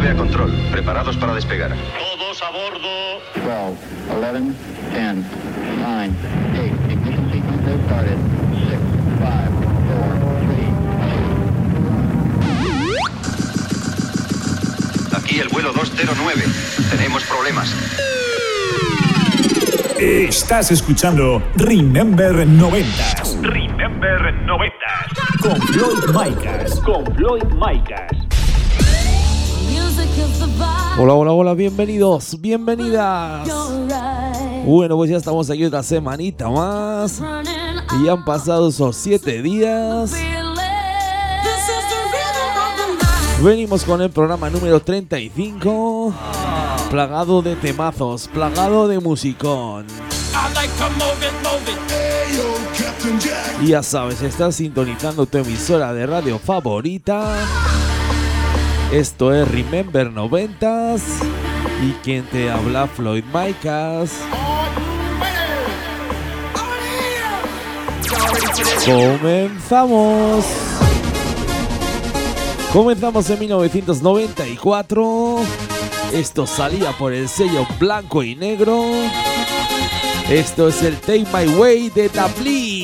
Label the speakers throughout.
Speaker 1: 9 a control, preparados para despegar.
Speaker 2: Todos a bordo.
Speaker 3: 12, 11, 10, 9, 8, ignition sequence has started. 6, 5, 4, 3,
Speaker 1: Aquí el vuelo 209. Tenemos problemas.
Speaker 4: Estás escuchando Remember 90
Speaker 2: Remember 90.
Speaker 4: con Floyd Micas. Con Floyd Micas.
Speaker 5: Hola, hola, hola, bienvenidos, bienvenidas. Bueno, pues ya estamos aquí otra semanita más. Y han pasado esos siete días. Venimos con el programa número 35. Plagado de temazos, plagado de musicón. Y ya sabes, estás sintonizando tu emisora de radio favorita. Esto es Remember 90s. Y quien te habla, Floyd Micas. Comenzamos. Comenzamos en 1994. Esto salía por el sello blanco y negro. Esto es el Take My Way de Tablis.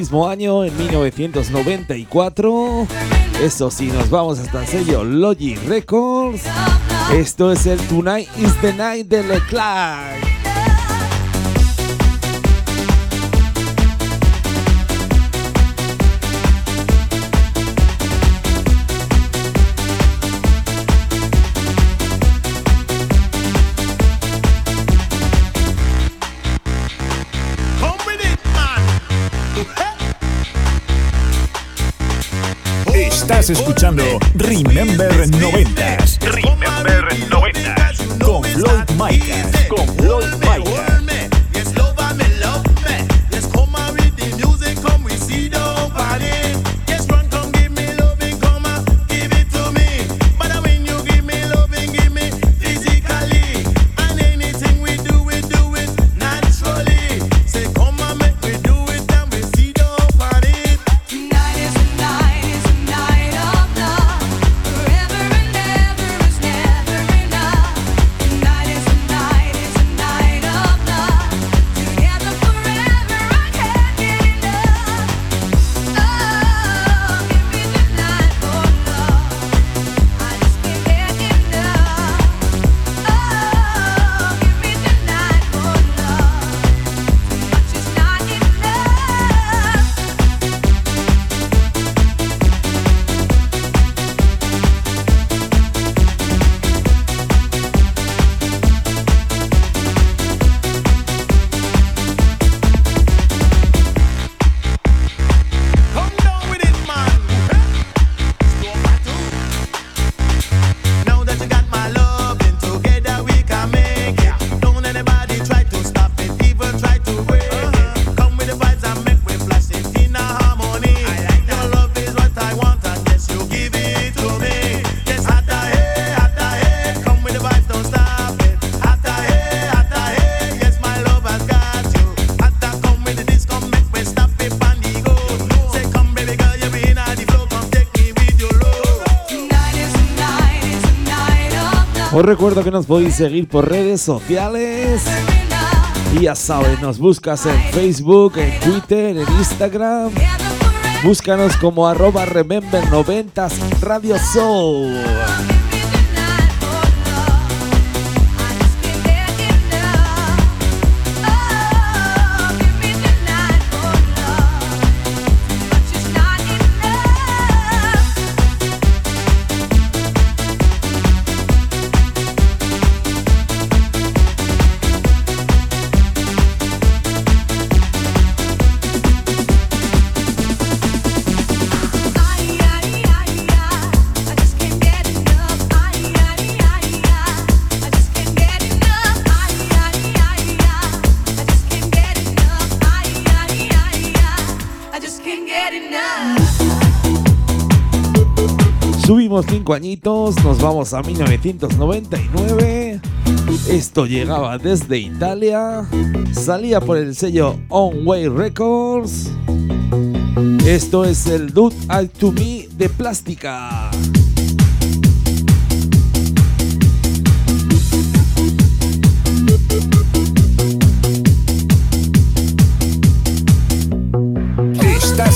Speaker 5: Mismo año, en 1994. Eso sí, nos vamos hasta el sello Logic Records. Esto es el Tonight is the Night de Leclerc.
Speaker 4: Estás escuchando Remember 90
Speaker 2: Remember 90
Speaker 4: con Floyd Micah. Con Floyd Micah.
Speaker 5: Os recuerdo que nos podéis seguir por redes sociales. Y ya sabes, nos buscas en Facebook, en Twitter, en Instagram. Búscanos como arroba remember 90 Radio Soul. Subimos cinco añitos, nos vamos a 1999. Esto llegaba desde Italia, salía por el sello On Way Records. Esto es el Dude Out to Me de plástica.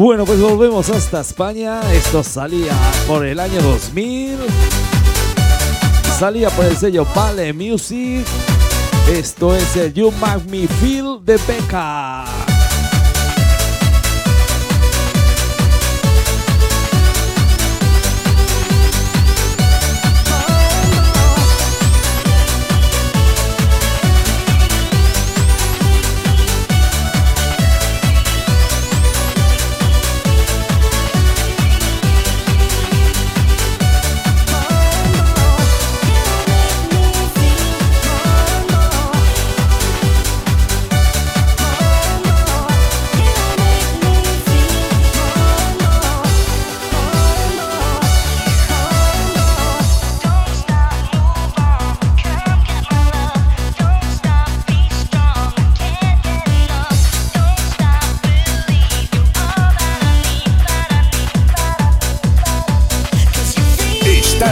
Speaker 5: Bueno, pues volvemos hasta España. Esto salía por el año 2000. Salía por el sello Vale Music. Esto es el You Make Me Feel de Becca.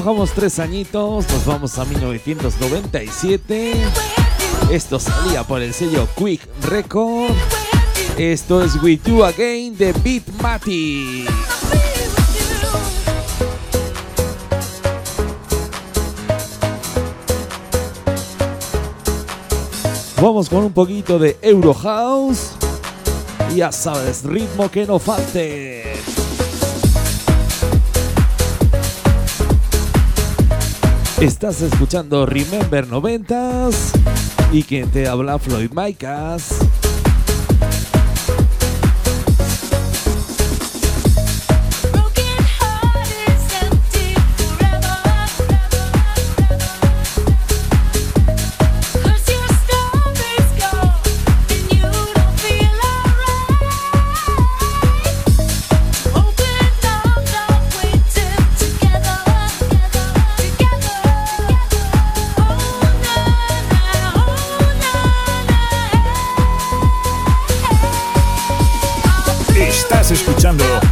Speaker 5: Bajamos tres añitos, nos vamos a 1997. Esto salía por el sello Quick Record. Esto es We Do Again de Beat Matty. Vamos con un poquito de Euro House. Ya sabes, ritmo que no falte. Estás escuchando Remember 90s y quien te habla Floyd Micas. escuchando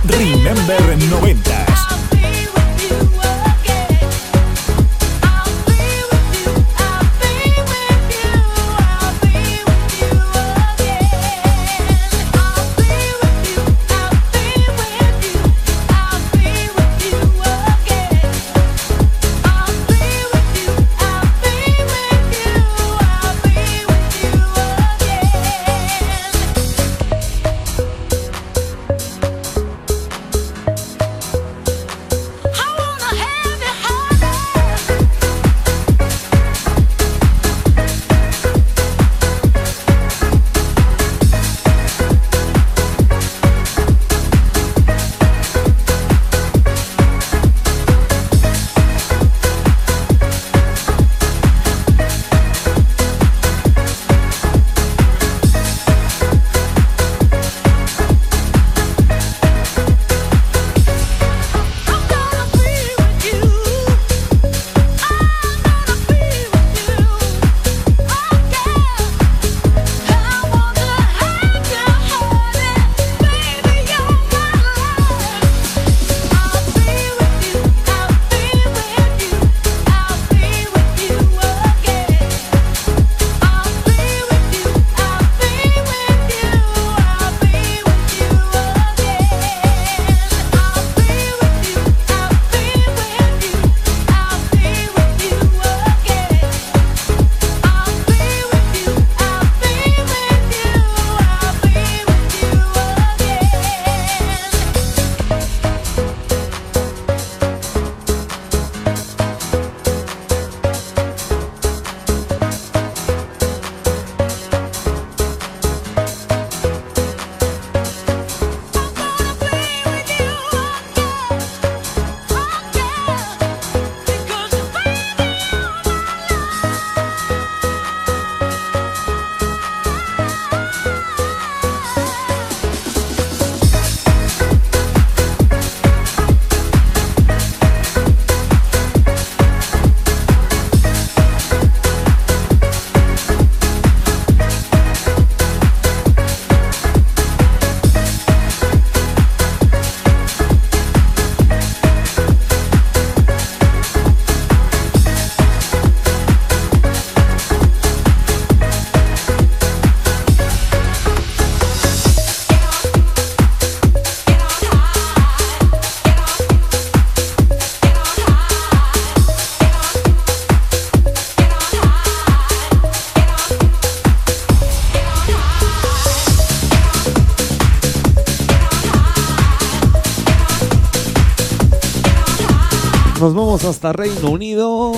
Speaker 5: hasta Reino Unido.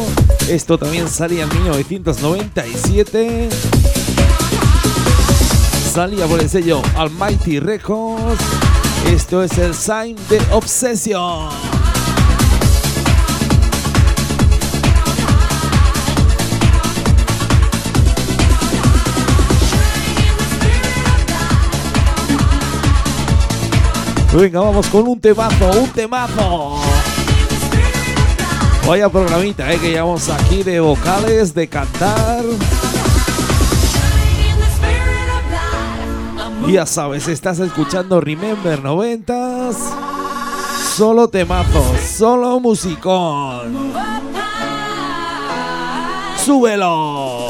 Speaker 5: Esto también salía en 1997. Salía por el sello Almighty Records. Esto es el Sign de Obsession. Venga, vamos con un temazo, un temazo. Vaya programita, eh, que llevamos aquí de vocales, de cantar. Ya sabes, estás escuchando Remember 90s. Solo temazo, solo musicón. ¡Súbelo!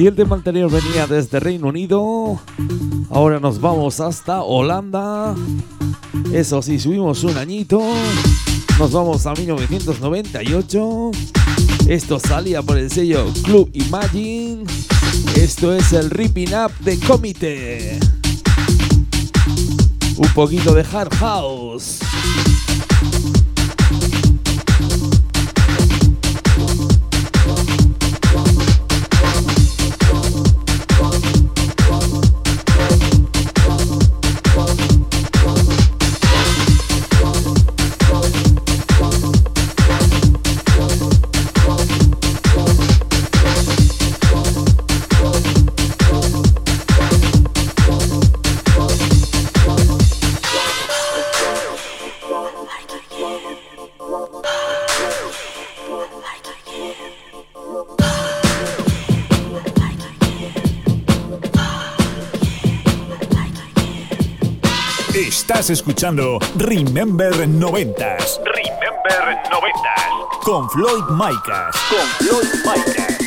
Speaker 5: Si el tema anterior venía desde Reino Unido, ahora nos vamos hasta Holanda. Eso sí, subimos un añito. Nos vamos a 1998. Esto salía por el sello Club Imagine. Esto es el Ripping Up de Comité. Un poquito de hard house.
Speaker 2: Estás escuchando Remember 90s. Remember 90s. Con Floyd Micas. Con Floyd Micas.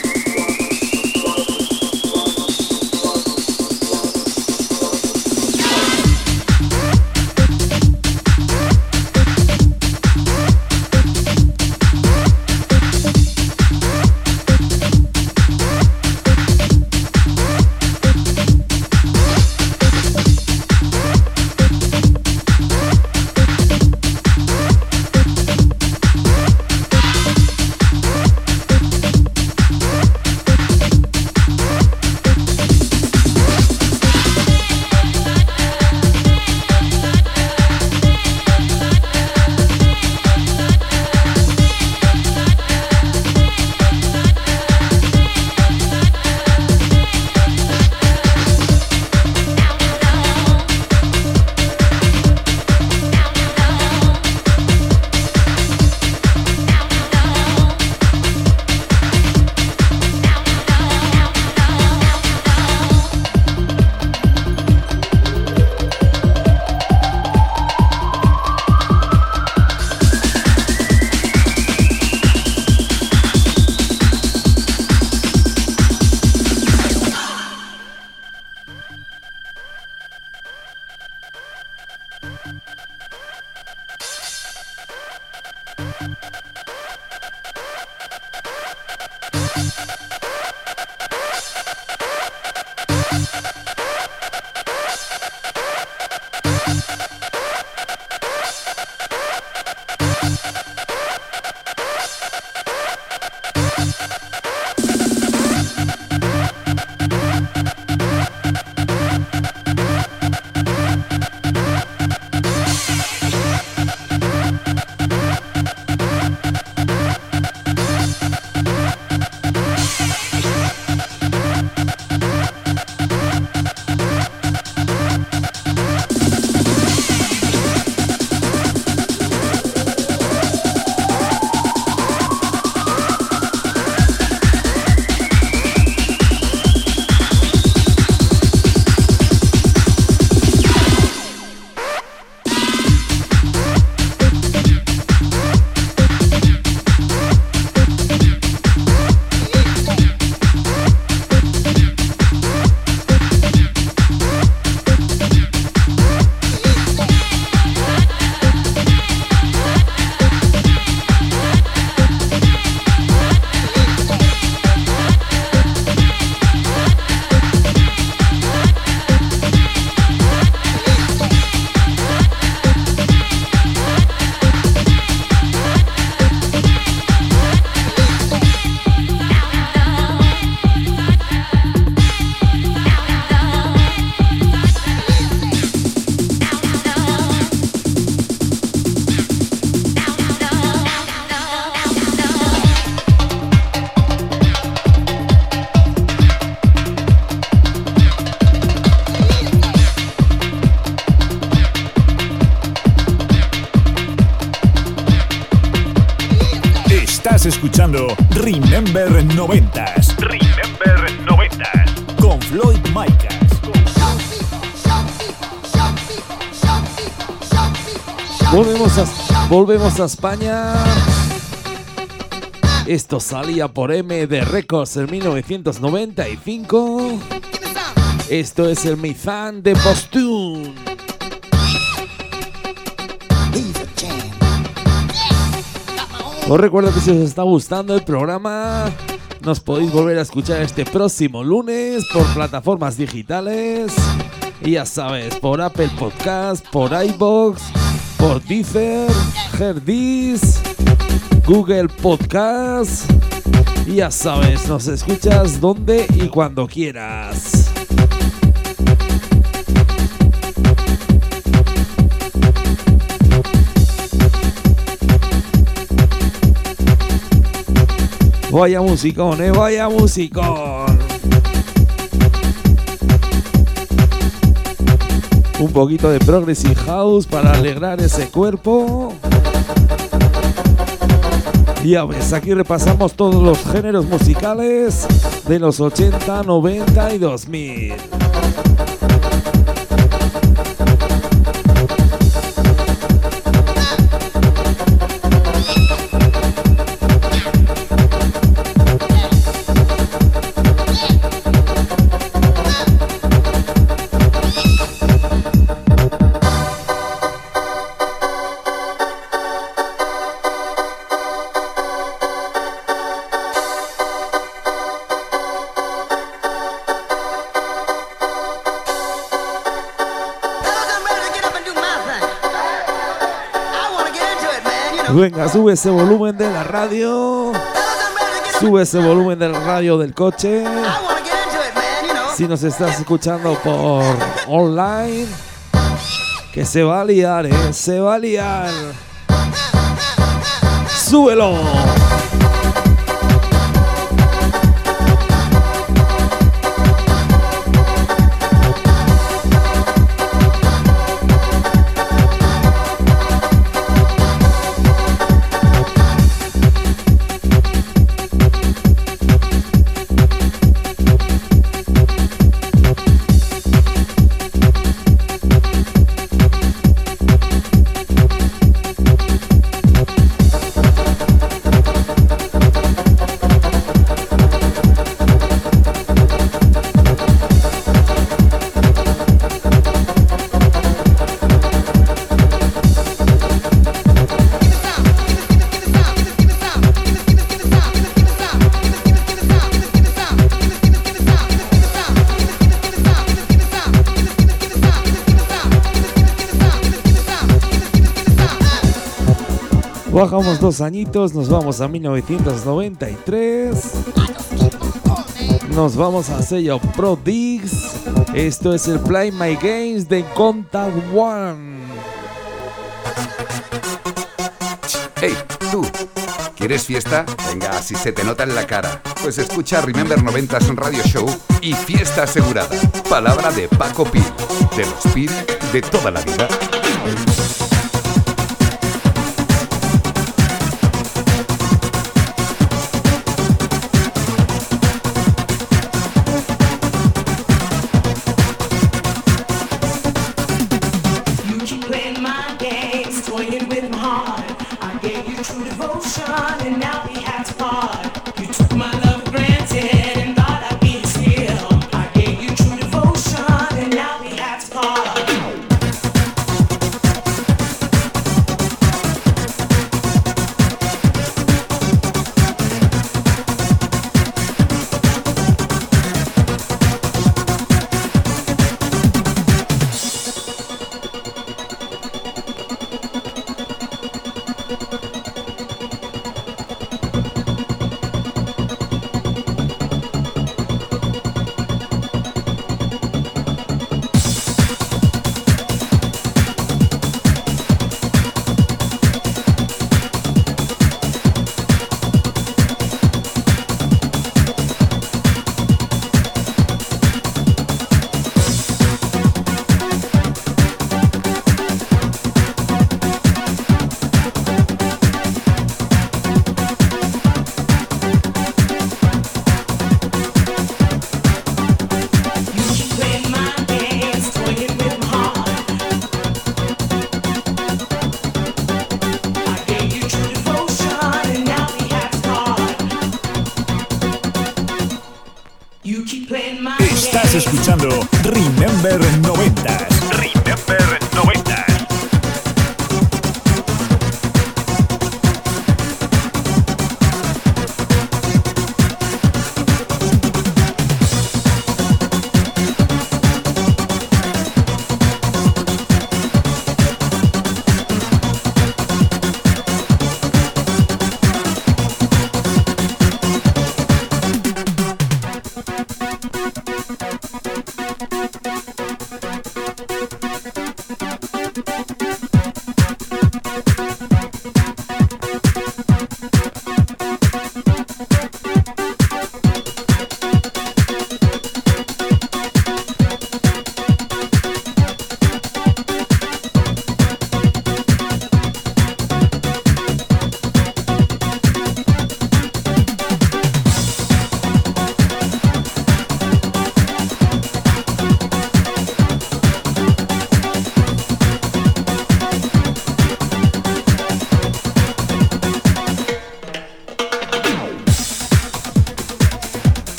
Speaker 5: Volvemos a, España. Esto salía por MD Records en 1995. Esto es el Mizan de Postune. Os recuerdo que si os está gustando el programa, nos podéis volver a escuchar este próximo lunes por plataformas digitales. Y ya sabes, por Apple Podcast, por iBox, por Herdis, Google Podcast. Y ya sabes, nos escuchas donde y cuando quieras. Vaya musicón, eh, vaya musicón. Un poquito de Progressive House para alegrar ese cuerpo. Ya ves, aquí repasamos todos los géneros musicales de los 80, 90 y 2000. Venga, sube ese volumen de la radio. Sube ese volumen de la radio del coche. Si nos estás escuchando por online, que se va a liar, ¿eh? Se va a liar. ¡Súbelo! Añitos, nos vamos a 1993. Nos vamos a sello Pro Digs. Esto es el Play My Games de Contact One.
Speaker 6: Hey, tú. ¿Quieres fiesta? Venga, si se te nota en la cara. Pues escucha Remember 90s Radio Show y fiesta asegurada. Palabra de Paco Pil, de los Pil de toda la vida.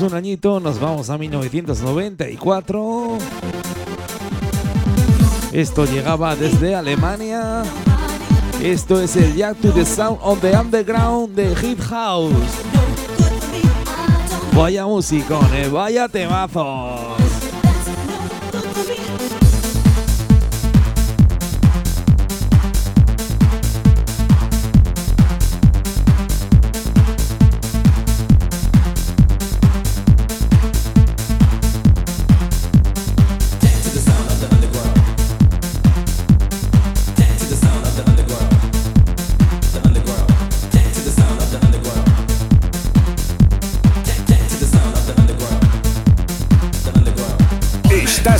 Speaker 5: Un añito, nos vamos a 1994. Esto llegaba desde Alemania. Esto es el Jack to the Sound of the Underground de Hip House. Vaya musicones, vaya temazos.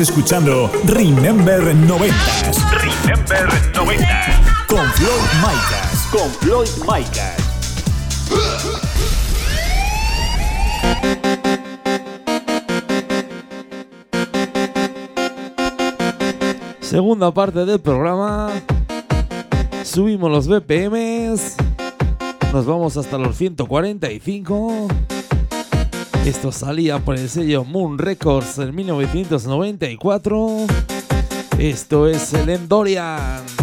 Speaker 5: Escuchando Remember 90. Remember 90. Con Floyd Micas. Con Floyd Micas. Segunda parte del programa. Subimos los BPMs. Nos vamos hasta los 145. Esto salía por el sello Moon Records en 1994. Esto es el Endorian.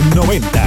Speaker 1: 90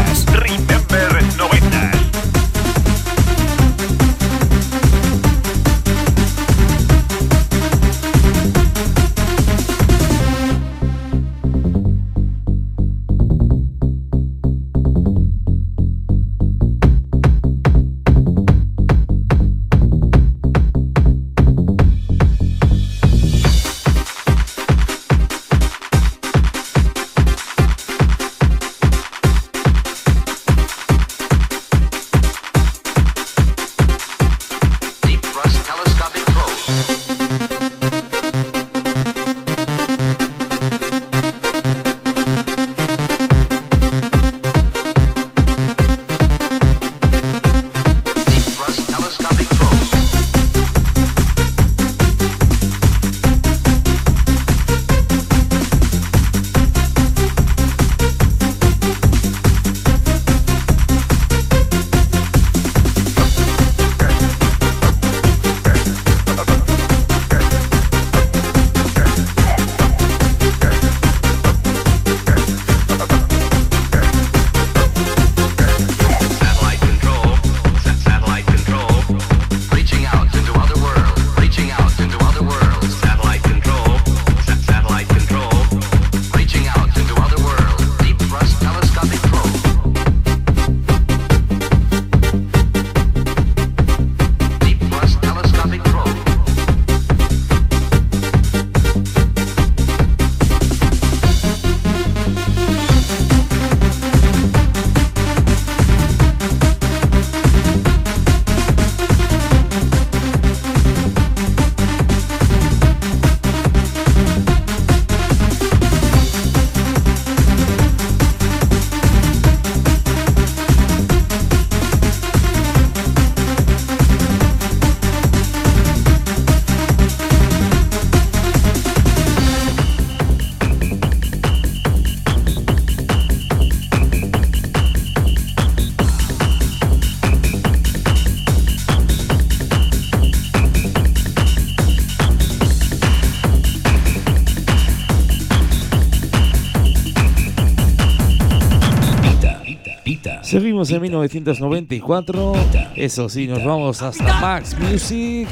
Speaker 5: Seguimos en 1994. Eso sí, nos vamos hasta Max Music.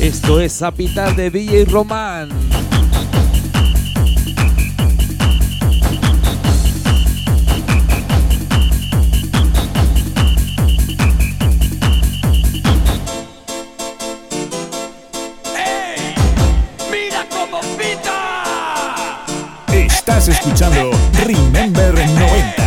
Speaker 5: Esto es Zapital de DJ Román.
Speaker 1: Estás escuchando Remember 90.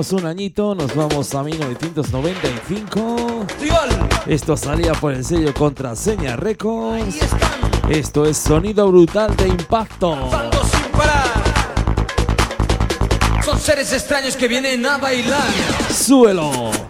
Speaker 5: Un añito, nos vamos a 1995. Esto salía por el sello Contraseña Records. Esto es sonido brutal de impacto.
Speaker 7: Son seres extraños que vienen a bailar.
Speaker 5: Suelo.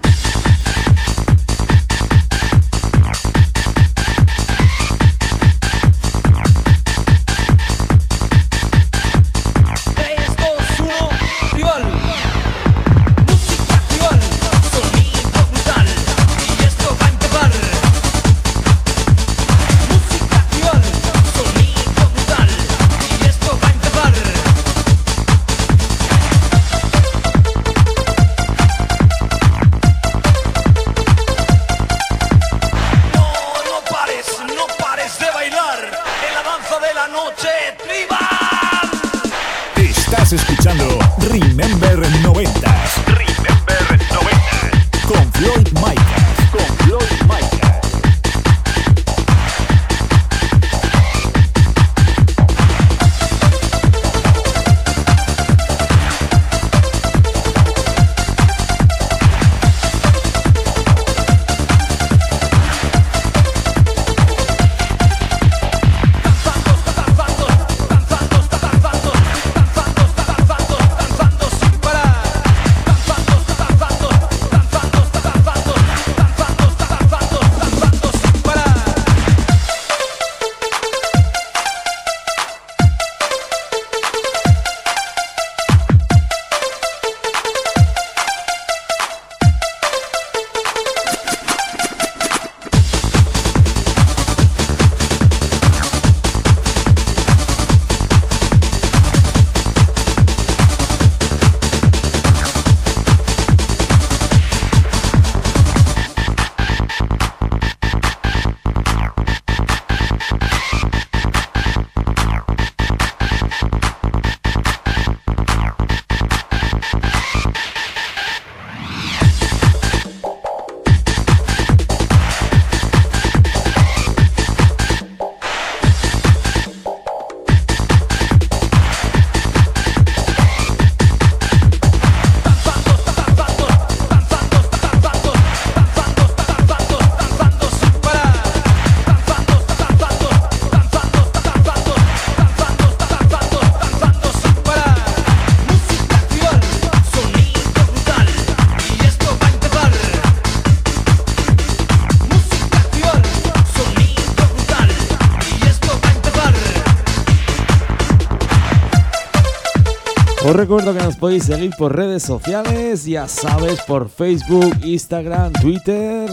Speaker 5: Seguir por redes sociales, ya sabes, por Facebook, Instagram, Twitter.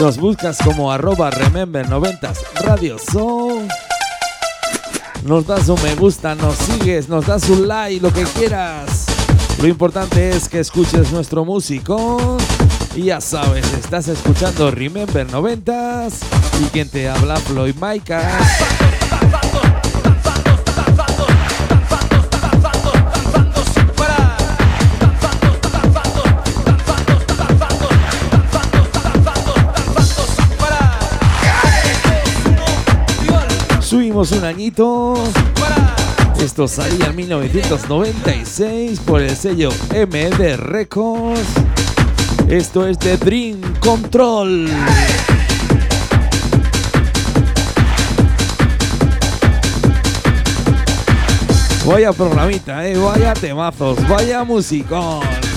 Speaker 5: Nos buscas como arroba remember90 Radio Show. Nos das un me gusta, nos sigues, nos das un like, lo que quieras. Lo importante es que escuches nuestro músico. Y ya sabes, estás escuchando Remember 90 y quien te habla Floyd Un añito. Esto salía en 1996 por el sello MD Records. Esto es The Dream Control. Vaya programita, eh, vaya temazos, vaya musicón.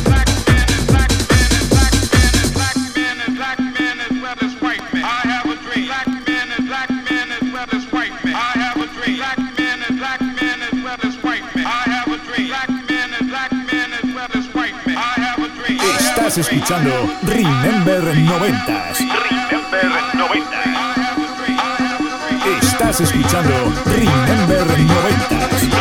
Speaker 2: Escuchando Remember 90
Speaker 1: Remember 90
Speaker 2: Estás escuchando Remember 90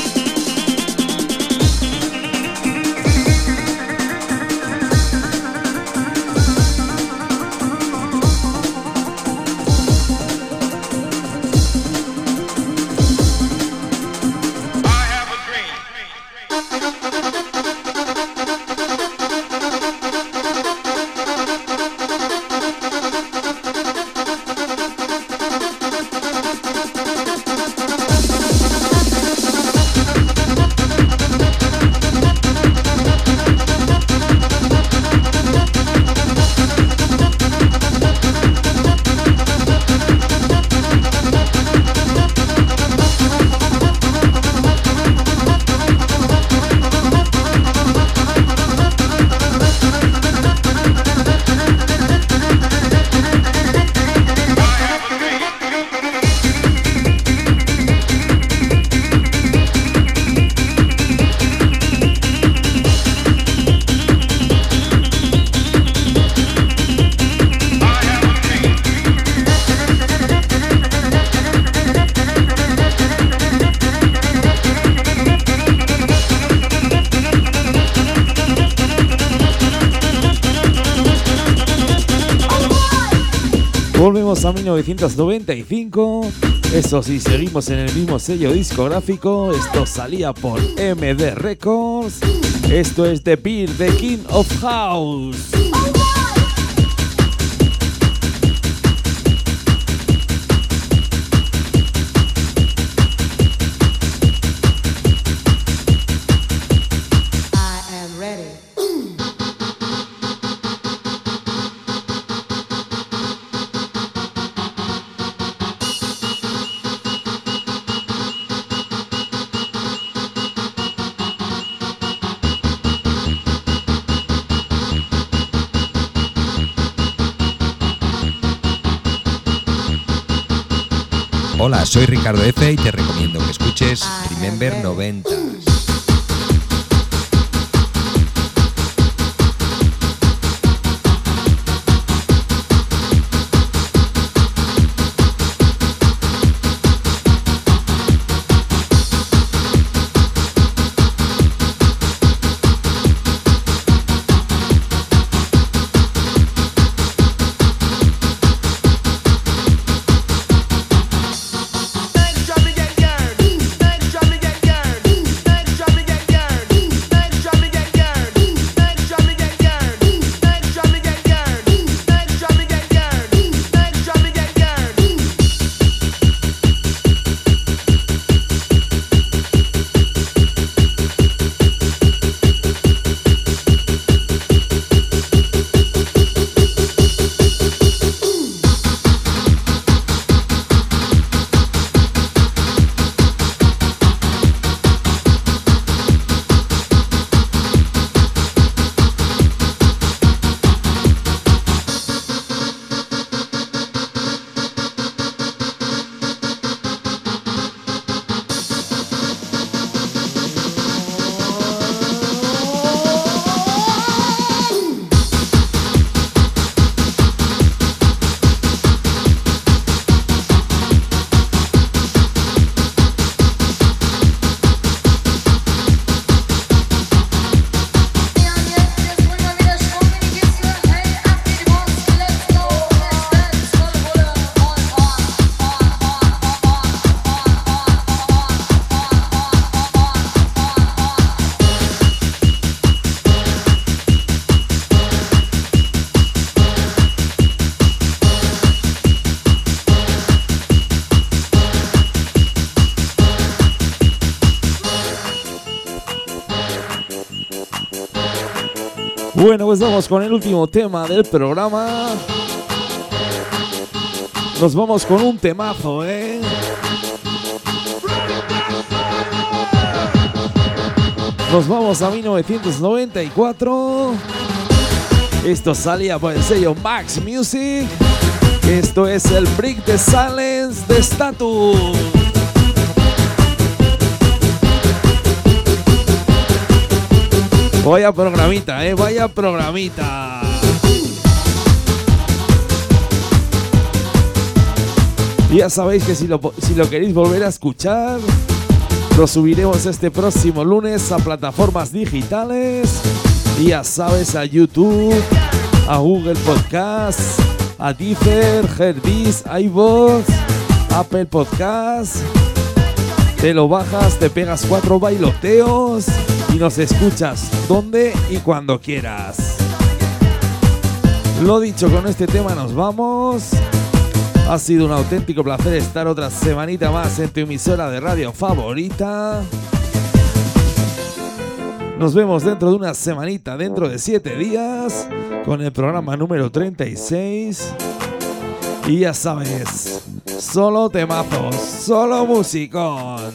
Speaker 5: 1995. Eso sí, seguimos en el mismo sello discográfico. Esto salía por MD Records. Esto es The Beer, The King of House.
Speaker 4: Hola, soy Ricardo F y te recomiendo que escuches Remember 90. Bueno, pues vamos con el último tema del programa. Nos vamos con un temazo, ¿eh? Nos vamos a 1994. Esto salía por el sello Max Music. Esto es el Brick the Silence de Status.
Speaker 5: Vaya programita, eh, vaya programita. ya sabéis que si lo, si lo queréis volver a escuchar, lo subiremos este próximo lunes a plataformas digitales. Ya sabes, a YouTube, a Google Podcast, a Deezer, Herbis, iVoox, Apple Podcast. Te lo bajas, te pegas cuatro bailoteos y nos escuchas donde y cuando quieras. Lo dicho, con este tema nos vamos. Ha sido un auténtico placer estar otra semanita más en tu emisora de radio favorita. Nos vemos dentro de una semanita, dentro de siete días, con el programa número 36. Y ya sabes, solo temazos, solo musicón.